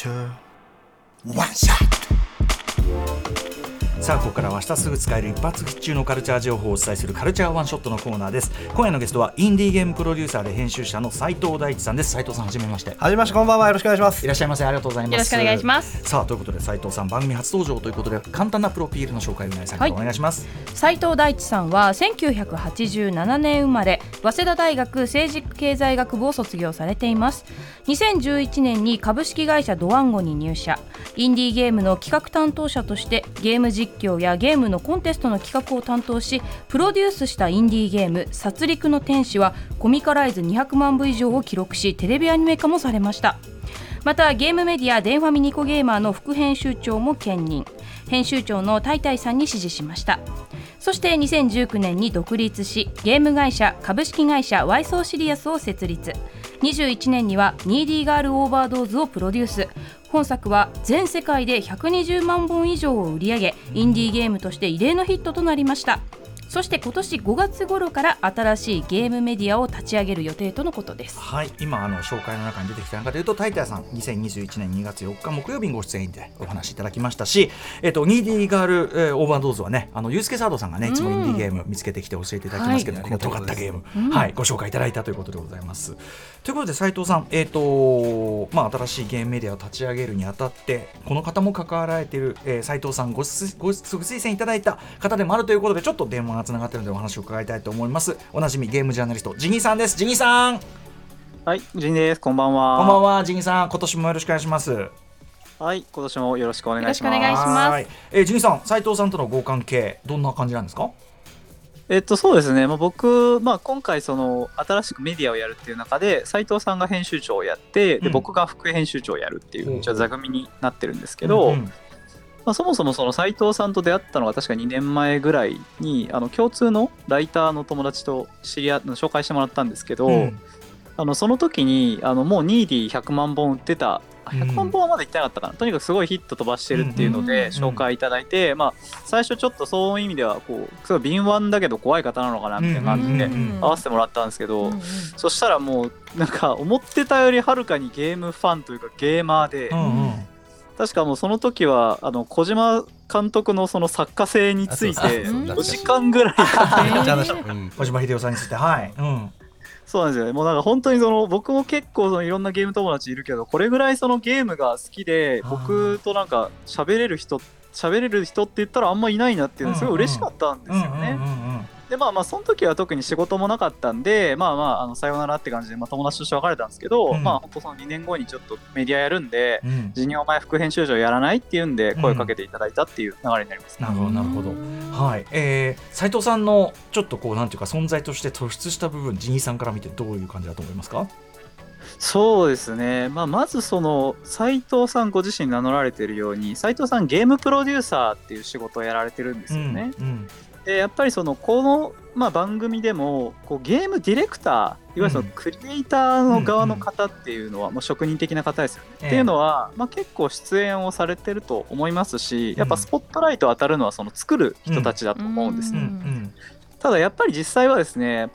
culture. One shot. さあここからは明日すぐ使える一発必中のカルチャー情報をお伝えするカルチャーワンショットのコーナーです。今夜のゲストはインディーゲームプロデューサーで編集者の斉藤大地さんです斉藤さんはじめまして。はじめまして。こんばんはよろしくお願いします。いらっしゃいませ。ありがとうございますよろしくお願いしますさあということで斉藤さん番組初登場ということで簡単なプロフィールの紹介を皆さんお願いします、斉藤大地さんは1987年生まれ早稲田大学政治経済学部を卒業されています。2011年に株式会社ドワンゴに入社。インディーゲームの企画担当者としてゲーム実況やゲームのコンテストの企画を担当しプロデュースしたインディーゲーム「殺戮の天使」はコミカライズ200万部以上を記録しテレビアニメ化もされました。またゲームメディア電ファミニコゲーマーの副編集長も兼任。編集長のタイタイさんに指示しました。そして2019年に独立しゲーム会社株式会社ワイソーシリアスを設立。21年には NEEDY GIRL OVERDOSE をプロデュース。本作は全世界で120万本以上を売り上げインディーゲームとして異例のヒットとなりました。そして今年5月頃から新しいゲームメディアを立ち上げる予定とのことです。はい今あの紹介の中に出てきた中でいうとタイターさん2021年2月4日木曜日にご出演でお話しいただきましたし、えっと、ニーディーガール、えー、オーバードーズはねあのユースケサードさんがねいつもインディーゲーム見つけてきて教えていただきますけど、はい、この尖ったゲーム、うん、はい、ご紹介いただいたということでございます。ということで斉藤さん、えーとまあ、新しいゲームメディアを立ち上げるにあたってこの方も関わられている、えー、斉藤さんごご推薦いただいた方でもあるということでちょっと電話がつながっているのでお話を伺いたいと思います。おなじみゲームジャーナリストジニーさんです。ジニーさん。はいジニーです。こんばんは。こんばんはジニーさん。今年もよろしくお願いします。はい今年もよろしくお願いします。お願いします。えー、ジニーさん斉藤さんとのご関係どんな感じなんですか？えっと、そうですね、まあ、僕、まあ、今回その新しくメディアをやるっていう中で斉藤さんが編集長をやってで、僕が副編集長をやるっていう、じゃ座組になってるんですけど、うんうんまあ、そもそもその斉藤さんと出会ったのが確か2年前ぐらいにあの共通のライターの友達と知り合紹介してもらったんですけど、うん、あのその時にあのもうニーディ100万本売ってた100万本はまだいってなかったかな、うん、とにかくすごいヒット飛ばしてるっていうので紹介いただいて、まあ、最初ちょっとそういう意味ではこうすごい敏腕だけど怖い方なのかなみたいな感じで合わせてもらったんですけど、そしたらもうなんか思ってたよりはるかにゲームファンというかゲーマーで、うんうん確かもうその時はあの小島監督のその作家性について5時間ぐらい小島秀夫さんについてはい、うん、そうなんですよね。もうなんか本当にその僕も結構そのいろんなゲーム友達いるけどこれぐらいそのゲームが好きで僕となんか喋れる人喋れる人って言ったらあんまいないなっていうのすごい嬉しかったんですよね。でまあまあその時は特に仕事もなかったんでまあまああのさようならって感じで、まあ、友達として別れたんですけど、うん、まあ本当その2年後にちょっとメディアやるんで、うん、事業前副編集長やらないっていうんで声かけていただいたっていう流れになります、ね、なるほどなるほど。はい。えー、斉藤さんのちょっとこうなんていうか存在として突出した部分ジニーさんから見てどういう感じだと思いますか？そうですね、まあ、まずその斉藤さんご自身名乗られているように斉藤さんゲームプロデューサーっていう仕事をやられてるんですよね。うんうん、でやっぱりそのこの、まあ、番組でもこうゲームディレクターいわゆるそのクリエイターの側の方っていうのは、もう職人的な方ですよね。っていうのは、まあ、結構出演をされてると思いますしやっぱスポットライト当たるのはその作る人たちだと思うんですね。ただやっぱり実際はですね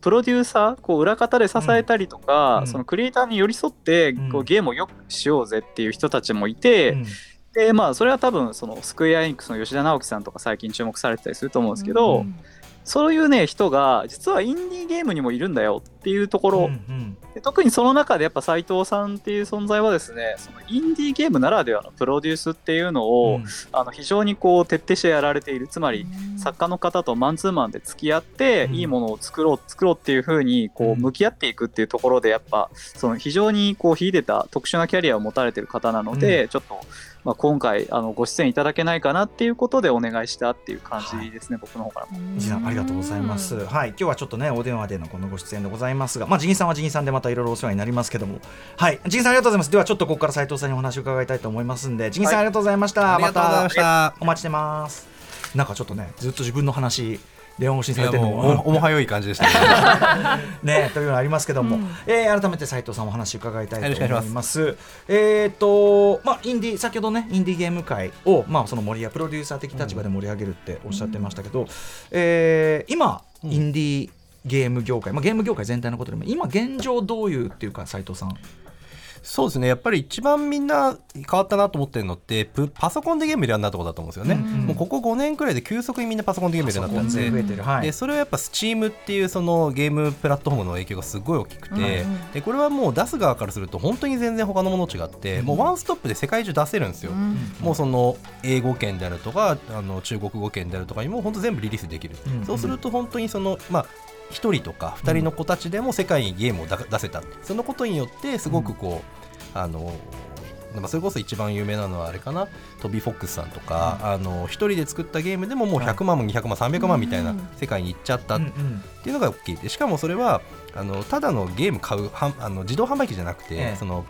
プロデューサーこう裏方で支えたりとか、うん、そのクリエイターに寄り添ってこうゲームをよくしようぜっていう人たちもいて、うん、でまあそれは多分そのスクエアエニックスの吉田直樹さんとか最近注目されてたりすると思うんですけど、うんそういうね人が実はインディーゲームにもいるんだよっていうところ、うんうん、で特にその中でやっぱ斎藤さんっていう存在はですねそのインディーゲームならではのプロデュースっていうのを、うん、あの非常にこう徹底してやられている。つまり作家の方とマンツーマンで付き合って、うん、いいものを作ろう作ろうっていうふうにこう向き合っていくっていうところでやっぱその非常にこう秀でた特殊なキャリアを持たれてる方なので、うん、ちょっとまあ、今回あのご出演いただけないかなっていうことでお願いしたっていう感じですね、はい、僕の方からも。ジさんありがとうございます。はい。今日はちょっとねお電話でのこのご出演でございますが、まあジギさんはジギさんでまたいろいろお世話になりますけども、はい。ジギさんありがとうございます。ではちょっとここから斉藤さんにお話を伺いたいと思いますんで、ジギさん、ありがとうございました。またお待ちしてます。なんかちょっとねずっと自分の話電話越しにされてるのおもはよい感じでしたね。ねというのありますけども、うん、えー、改めて斉藤さんお話伺いたいと思います。えっ、ー、とまあインディ先ほどねインディーゲーム界をまあその盛り上プロデューサー的立場で盛り上げるっておっしゃってましたけど、うん、えー、今インディーゲーム業界、まあ、ゲーム業界全体のことでも今現状どういうっていうか斉藤さん。そうですね。やっぱり一番みんな変わったなと思ってるのってパソコンでゲームやるなとこだと思うんですよね、うん。うん、もうここ5年くらいで急速にみんなパソコンでゲームやるようになったんで。はい、でそれはやっぱ Steam っていうそのゲームプラットフォームの影響がすごい大きくて、うん。うん、でこれはもう出す側からすると本当に全然他のもの違って、うん、もうワンストップで世界中出せるんですよ、うん、もうその英語圏であるとかあの中国語圏であるとかにも本当全部リリースできる、うんうん、そうすると本当にそのまあ1人とか2人の子たちでも世界にゲームを出せた、そのことによってすごくこう、あのそれこそ一番有名なのはあれかな？トビー・フォックスさんとか、うん、あの一人で作ったゲームでももう100万も200万300万みたいな世界に行っちゃったっていうのが大きい。でしかもそれはあのただのゲーム買うはあの自動販売機じゃなくて、ええ、その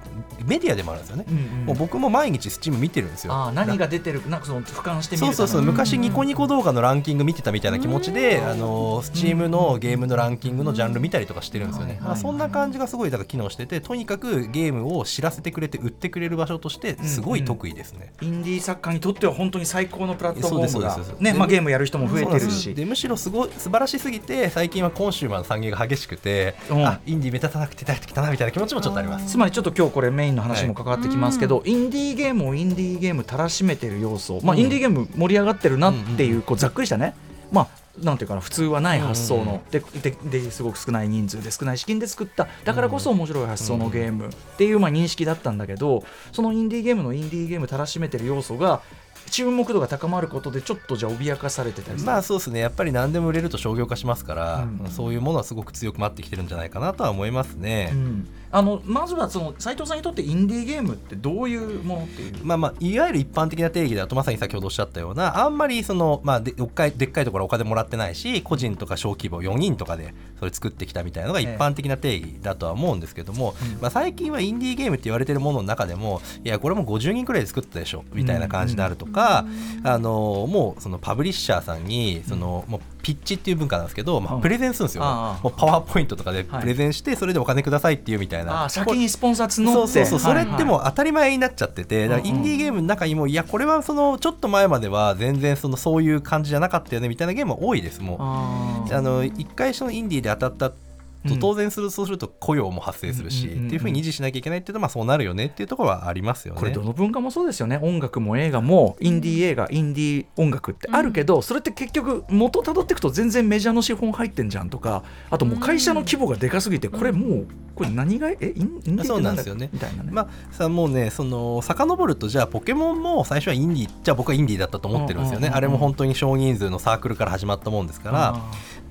メディアでもあるんですよね、うんうん、もう僕も毎日スチーム見てるんですよ。あ何が出てる？なんかその俯瞰してそうそうそう。昔ニコニコ動画のランキング見てたみたいな気持ちで、あのスチームのゲームのランキングのジャンル見たりとかしてるんですよね、まあ、そんな感じがすごいだから機能しててとにかくゲームを知らせてくれて売ってくれる場所としてすごい得意ですね、うん。うん、インディー作家にとっては本当に最高のプラットフォームがねまあ、ゲームやる人も増えてるし。でむしろすごい素晴らしすぎて最近はコンシューマーの産業が激しくて、うん、あインディー目立たなくて出てきたなみたいな気持ちもちょっとありますつまりちょっと今日これメインの話も関わってきますけど、はい、インディーゲームをインディーゲームたらしめてる要素、まあ、インディーゲーム盛り上がってるなっていうこうざっくりしたね、まあなんていうかな普通はない発想の、ででですごく少ない人数で少ない資金で作った。だからこそ面白い発想のゲームっていうまあ認識だったんだけどそのインディーゲームのインディーゲームたらしめてる要素が注目度が高まることでちょっとじゃあ脅かされてたりまあそうですね。やっぱり何でも売れると商業化しますから、うん、そういうものはすごく強くなってきてるんじゃないかなとは思いますね。うん。あのまずはその斉藤さんにとってインディーゲームってどういうものっていう？まあまあいわゆる一般的な定義だとまさに先ほどおっしゃったようなあんまりそのまあでっかいでっかいところお金もらってないし個人とか小規模4人とかでそれ作ってきたみたいなのが一般的な定義だとは思うんですけども、ええ、まあ、最近はインディーゲームって言われてるものの中でもいやこれも50人くらいで作ったでしょみたいな感じであるとか、うん、あのもうそのパブリッシャーさんにそのもうピッチっていう文化なんですけど、まあ、プレゼンするんですよ、もうパワーポイントとかでプレゼンして、それでお金くださいっていうみたいな、先にスポンサー募って。そうそうそれってもう当たり前になっちゃってて、だからインディーゲームの中にもいやこれはそのちょっと前までは全然そのそういう感じじゃなかったよねみたいなゲームは多いですもう。あの一回そのインディーで当たったと当然する、そうすると雇用も発生するし、っていうふうに維持しなきゃいけないっていうとまあそうなるよねっていうところはありますよね。これどの文化もそうですよね。音楽も映画もインディー映画インディー音楽ってあるけど、それって結局元たどっていくと全然メジャーの資本入ってんじゃんとかあともう会社の規模がでかすぎてこれもうこれ何がえインディーってなんだよね。みたいなね。まあさもうねその遡るとじゃあポケモンも最初はインディーじゃあ僕はインディーだったと思ってるんですよね。あれも本当に少人数のサークルから始まったもんですから。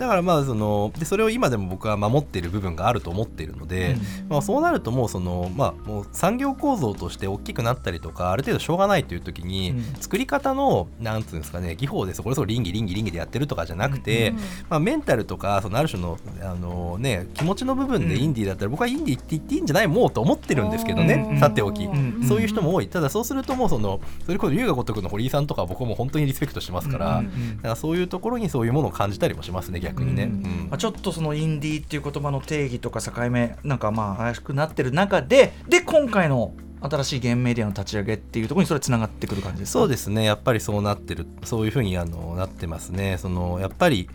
だからまあそのでそれを今でも僕は守っている部分があると思っているので、うん、まあ、そうなるともうその、まあ、もう産業構造として大きくなったりとかある程度しょうがないという時に、うん、作り方のなんつうんですかね技法でそこれそこ倫理倫理倫理でやってるとかじゃなくて、うん、まあ、メンタルとかそのある種のあの、ね、気持ちの部分でインディーだったら、僕はインディーって言っていいんじゃないもうと思ってるんですけどね、さておき、そういう人も多い。ただそうするともうそのそれこそ龍が如くの堀井さんとか僕も本当にリスペクトしてますから,、だからそういうところにそういうものを感じたりもしますね逆にね。まあ、ちょっとそのインディーっていう言葉の定義とか境目なんかまあ怪しくなってる中でで今回の新しいゲームメディアの立ち上げっていうところにそれつながってくる感じですか？そうですね。やっぱりそうなってるそういうふうにあのなってますね。そのやっぱり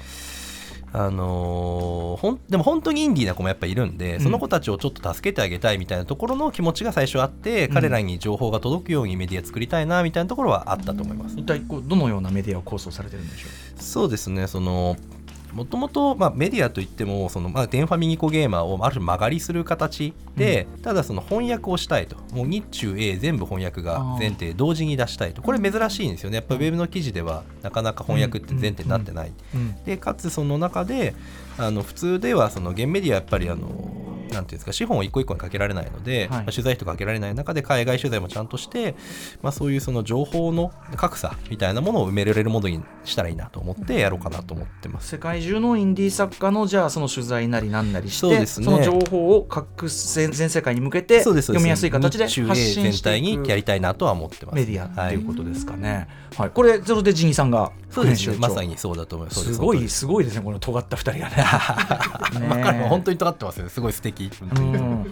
あのー、ほんでも本当にインディーな子もやっぱいるんで、うん、その子たちをちょっと助けてあげたいみたいなところの気持ちが最初あって、うん、彼らに情報が届くようにメディア作りたいなみたいなところはあったと思います。一体こうどのようなメディアを構想されてるんでしょう？そうですね。そのもともとメディアといってもその、まあ、デンファミニコゲーマーをある種曲がりする形で、うん、ただその翻訳をしたいと。もう日中英全部翻訳が前提同時に出したいと。これ珍しいんですよね。やっぱウェブの記事ではなかなか翻訳って前提になってない、でかつその中であの普通ではそのゲームメディアやっぱりあのなんていうんですか資本を一個一個にかけられないので、はい、取材費とかけられない中で海外取材もちゃんとして、まあ、そういうその情報の格差みたいなものを埋められるものにしたらいいなと思ってやろうかなと思ってます。世界中のインディー作家のじゃあその取材なりなんなりしてそうです、ね、その情報を各全世界に向けて読みやすい形で発信して全体にやりたいなとは思ってます。メディアっていうことですかね、はい、はい、これそれでジニさんがそうですまさにそうだと思います。す。ごいすごいですねこの尖った二人がね。ね本当に尖ってますね。すごい素敵的。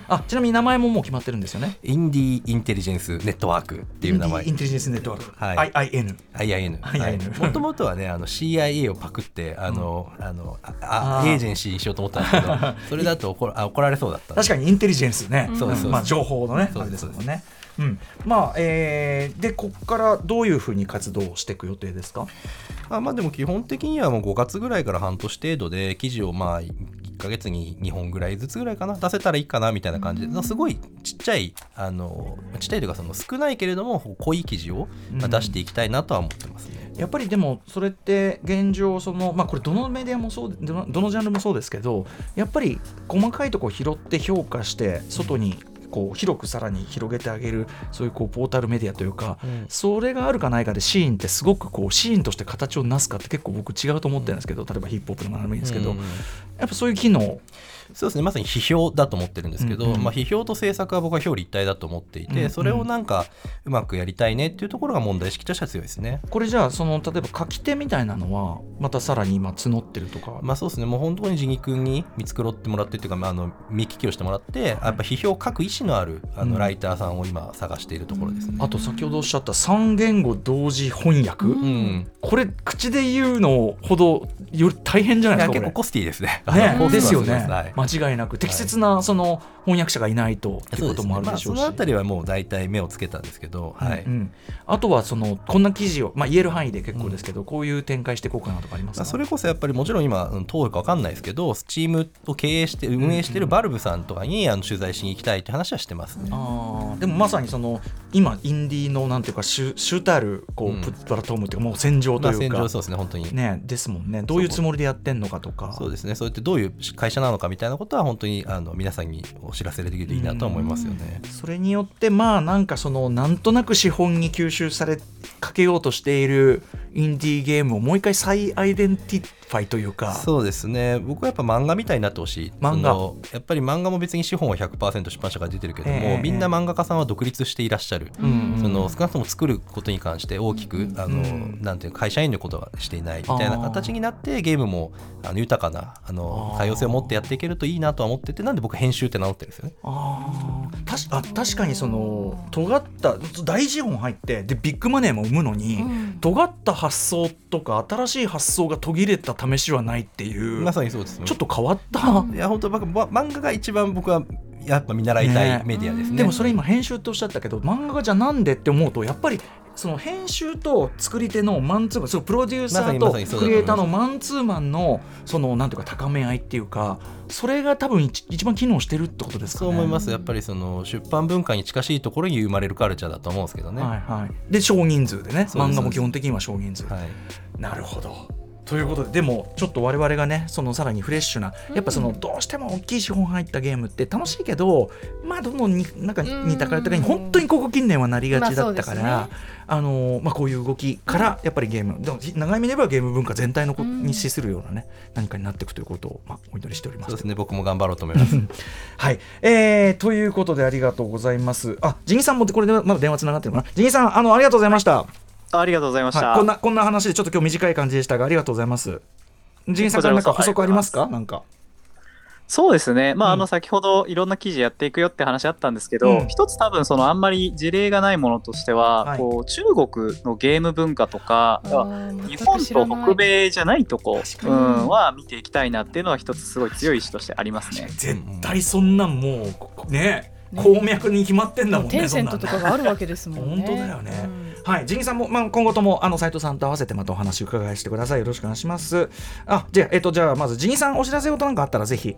あ ちなみに名前ももう決まってるんですよね？インディーインテリジェンスネットワークっていう名前。インテリジェンスネットワーク、はい、IIN IIN もともとはねあの CIA をパクってあの、うん、あのあエージェンシーにしようと思ったんですけど それだと怒あ怒られそうだった確かにインテリジェンスね、そうです、まあ、情報のねそうですもんね。うん、まあえー、でここからどういうふうに活動していく予定ですか？あまあでも基本的にはもう5月ぐらいから半年程度で記事をまあ1か月に2本ぐらいずつぐらいかな出せたらいいかなみたいな感じですごいちっちゃいあのちっちゃいというかその少ないけれども濃い記事を出していきたいなとは思ってますね。やっぱりでもそれって現状そのまあこれどのメディアもそうどのどのジャンルもそうですけどやっぱり細かいところ拾って評価して外にこう広くさらに広げてあげるそういうこうポータルメディアというか、うん、それがあるかないかでシーンってすごくこうシーンとして形をなすかって結構僕違うと思ってるんですけど例えばヒップホップでも何でもいいんですけど、うん、やっぱそういう機能そうですね。まさに批評だと思ってるんですけど、うんうん、まあ、批評と制作は僕は表裏一体だと思っていて、うんうん、それをなんかうまくやりたいねっていうところが問題意識としては強いですね。これじゃあその例えば書き手みたいなのはまたさらに今募ってるとか？まあそうですね。もう本当に地木君に見繕ってもらってっていうか、まあ、あの見聞きをしてもらってやっぱ批評を書く意思のあるあのライターさんを今探しているところですね、うん、あと先ほどおっしゃった3言語同時翻訳、うん、これ口で言うのほどより大変じゃないですか結構コスティですね。ねですよね、はい、間違いなく適切なその翻訳者がいないとっていうこともあるでしょうし、そ、ね。まあ、のあたりはもう大体目をつけたんですけど、はい、うん、あとはそのこんな記事を、まあ、言える範囲で結構ですけど、うん、こういう展開していこうかなとかありますか？それこそやっぱりもちろん今どうか分かんないですけどスチームを経営して運営しているバルブさんとかにあの取材しに行きたいって話はしてます、ね、あでもまさにその今インディーのなんていうか主主たるこう、うん、プラットフォームっていうかもう戦場というか、まあ、戦場そうですね本当に。ねですもんね。どういうつもりでやってんのかとか。そうですね。そうやってどういう会社なのかみたいなことは本当にあの皆さんにお知らせできるといいなと思いますよね。それによってまあなんかそのなんとなく資本に吸収されかけようとしているインディーゲームをもう一回再 identiファイというか。そうですね。僕はやっぱ漫画みたいになってほしい。漫画。やっぱり漫画も別に資本は100%出版社から出てるけども、えー、みんな漫画家さんは独立していらっしゃる、その少なくとも作ることに関して大きく、あの、なんていう会社員のことはしていないみたいな形になってゲームもあの豊かなあの多様性を持ってやっていけるといいなとは思っててなんで僕編集って名乗ってるんですよね。あたあ確かにその尖った大資本入ってでビッグマネーも生むのに、うん、尖った発想とか新しい発想が途切れた試しはないっていうまさにそうです、ね、ちょっと変わった、いや本当僕漫画が一番僕はやっぱ見習いたいメディアですね、ね、でもそれ今編集っておっしゃったけど漫画がじゃあなんでって思うとやっぱりその編集と作り手のマンツーマンそのプロデューサーとクリエイターのマンツーマンのそのなんていうか高め合いっていうかそれが多分一番機能してるってことですかね。そう思います。やっぱりその出版文化に近しいところに生まれるカルチャーだと思うんですけどね、はいはい、で少人数でね。漫画も基本的には少人数、はい、なるほどということででもちょっと我々がねそのさらにフレッシュなやっぱそのどうしても大きい資本入ったゲームって楽しいけどまあどんどんになんか似たかれたかに本当にここ近年はなりがちだったから、あのまあ、こういう動きからやっぱりゲームでも長い目ではゲーム文化全体のに資するようなね何かになっていくということを、まあ、お祈りしております。そうですね僕も頑張ろうと思います。はい、えー、ということでありがとうございます。あジギさんもこれでまだ電話つながってるかな？ジギさんあのありがとうございました、はいありがとうございました、はい、こんなこんな話でちょっと今日短い感じでしたがありがとうございます。仁さんから何か補足ありますか？なんか。そうですね、まあ、あの先ほどいろんな記事やっていくよって話あったんですけど、うん、一つ多分そのあんまり事例がないものとしては、はい、こう中国のゲーム文化とか日本と北米じゃないとこ、うん、は見ていきたいなっていうのは一つすごい強い意志としてありますね。絶対そんなんもうね鉱脈に決まってんだもんね。テンセントとかがあるわけですもんね。本当だよね。うん、はい、ジニさんも、まあ、今後とも、あの斎藤さんと合わせて、またお話伺いしてください。よろしくお願いします。あ、じゃあ、えっ、と、じゃあ、まずジニさん、お知らせ事なんかあったら、ぜひ。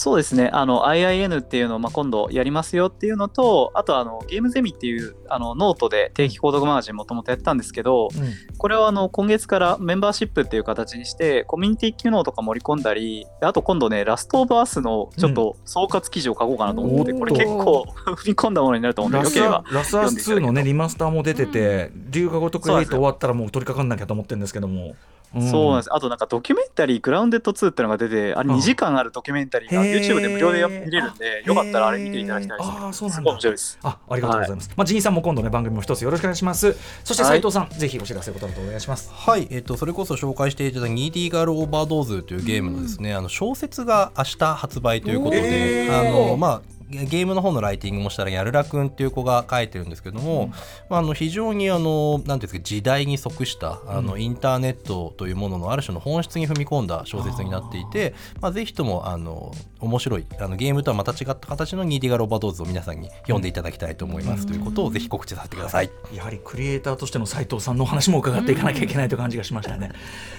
そうですね、あの IIN っていうのをまあ今度やりますよっていうのと、あとあのゲームゼミっていうあのノートで定期購読マガジンもともとやったんですけど、うん、これはあの今月からメンバーシップっていう形にして、コミュニティ機能とか盛り込んだり、あと今度ね、ラストオブアスのちょっと総括記事を書こうかなと思って、うん、これ結構 踏み込んだものになると思うんで、よければラスアース2のね、リマスターも出てて、龍が如く8終わったらもう取り掛かんなきゃと思ってるんですけども。そうなんです。あとなんかドキュメンタリーグラウンデッド2ってのが出て、あれ2時間あるドキュメンタリーが YouTube で無料で見れるんで、よかったらあれ見ていただきたいです、ね。あ、そうなんだ。面白いです。あ、ありがとうございます。はい、まあジンさんも今度ね番組も一つよろしくお願いします。そして斉藤さん、はい、ぜひお知らせことお願いします。はい、えっ、ー、とそれこそ紹介していただいたニーディーガールオーバードーズというゲームのですね、あの小説が明日発売ということで、あのまあゲームの方のライティングもしたらやるらくんっていう子が書いてるんですけども、うん、まあ、あの非常にあのなんですか時代に即したあの、インターネットというもののある種の本質に踏み込んだ小説になっていてまあ、ぜひともあの面白いあのゲームとはまた違った形のニーディガローバードーズを皆さんに読んでいただきたいと思います、ということをぜひ告知させてください、やはりクリエイターとしての斉藤さんのお話も伺っていかなきゃいけないという感じがしましたね。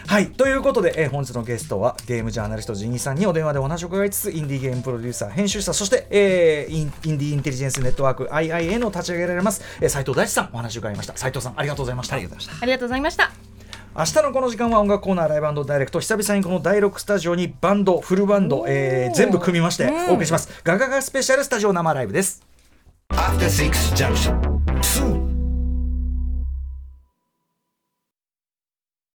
はい。ということで、え本日のゲストはゲームジャーナリストジニーさんにお電話でお話を伺いつつインディーゲームプロデューサー編集者そして、えー、インインディインテリジェンスネットワーク IIN を立ち上げられます。斉藤大地さんお話を伺いました。斉藤さんありがとうございました。ありがとうございました。明日のこの時間は音楽コーナーライブダイレクト。久々にこの第6スタジオにバンドフルバンド、えー、全部組みましてお送りします。ガガガスペシャルスタジオ生ライブです。After Six Junction. 2